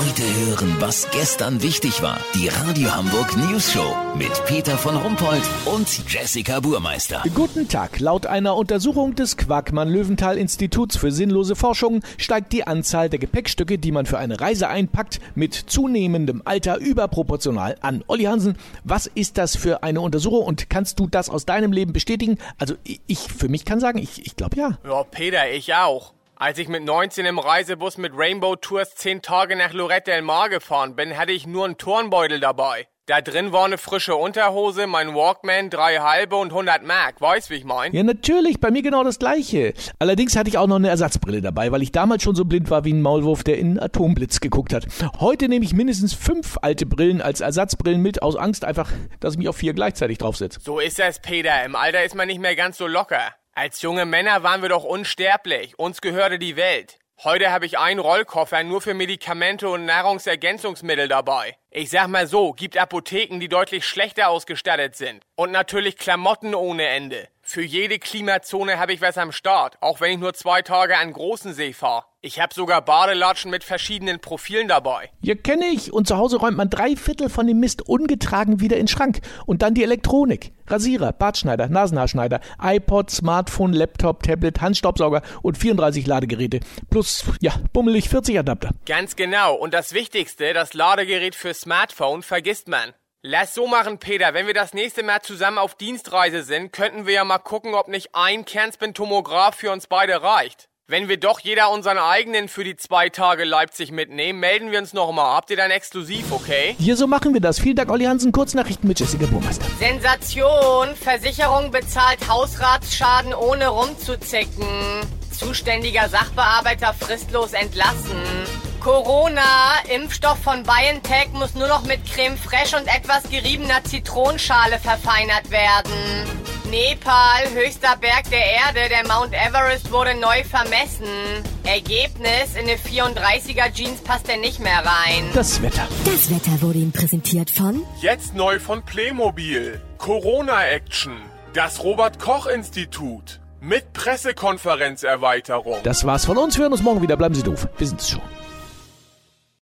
Heute hören, was gestern wichtig war. Die Radio Hamburg News Show mit Peter von Rumpold und Jessica Burmeister. Guten Tag. Laut einer Untersuchung des Quackmann-Löwenthal-Instituts für sinnlose Forschung steigt die Anzahl der Gepäckstücke, die man für eine Reise einpackt, mit zunehmendem Alter überproportional an. Olli Hansen, was ist das für eine Untersuchung und kannst du das aus deinem Leben bestätigen? Also ich für mich kann sagen, ich, ich glaube ja. Ja, Peter, ich auch. Als ich mit 19 im Reisebus mit Rainbow Tours 10 Tage nach Lorette del Mar gefahren bin, hatte ich nur einen Turnbeutel dabei. Da drin war eine frische Unterhose, mein Walkman, drei halbe und 100 Mark. Weißt, wie ich mein? Ja, natürlich, bei mir genau das gleiche. Allerdings hatte ich auch noch eine Ersatzbrille dabei, weil ich damals schon so blind war wie ein Maulwurf, der in einen Atomblitz geguckt hat. Heute nehme ich mindestens fünf alte Brillen als Ersatzbrillen mit, aus Angst einfach, dass ich mich auf vier gleichzeitig draufsetze. So ist es, Peter. Im Alter ist man nicht mehr ganz so locker. Als junge Männer waren wir doch unsterblich. Uns gehörte die Welt. Heute habe ich einen Rollkoffer nur für Medikamente und Nahrungsergänzungsmittel dabei. Ich sag mal so, gibt Apotheken, die deutlich schlechter ausgestattet sind. Und natürlich Klamotten ohne Ende. Für jede Klimazone habe ich was am Start, auch wenn ich nur zwei Tage an großen See fahre. Ich habe sogar Badelatschen mit verschiedenen Profilen dabei. Ja, kenne ich. Und zu Hause räumt man drei Viertel von dem Mist ungetragen wieder in den Schrank. Und dann die Elektronik. Rasierer, Bartschneider, Nasenhaarschneider, iPod, Smartphone, Laptop, Tablet, Handstaubsauger und 34 Ladegeräte. Plus, ja, bummelig 40 Adapter. Ganz genau. Und das Wichtigste, das Ladegerät für Smartphone, vergisst man. Lass so machen, Peter. Wenn wir das nächste Mal zusammen auf Dienstreise sind, könnten wir ja mal gucken, ob nicht ein Kernspin-Tomograph für uns beide reicht. Wenn wir doch jeder unseren eigenen für die zwei Tage Leipzig mitnehmen, melden wir uns nochmal. Habt ihr dann exklusiv, okay? Hier, so machen wir das. Vielen Dank, Olli Hansen. Kurznachrichten mit Jessica Burmeister. Sensation! Versicherung bezahlt Hausratsschaden ohne rumzuzicken. Zuständiger Sachbearbeiter fristlos entlassen. Corona, Impfstoff von BioNTech muss nur noch mit Creme Fraiche und etwas geriebener Zitronenschale verfeinert werden. Nepal, höchster Berg der Erde, der Mount Everest wurde neu vermessen. Ergebnis, in eine 34er Jeans passt er nicht mehr rein. Das Wetter. Das Wetter wurde Ihnen präsentiert von Jetzt neu von Playmobil. Corona-Action. Das Robert-Koch-Institut. Mit Pressekonferenzerweiterung. Das war's von uns. Wir hören uns morgen wieder. Bleiben Sie doof. Wir sind's schon.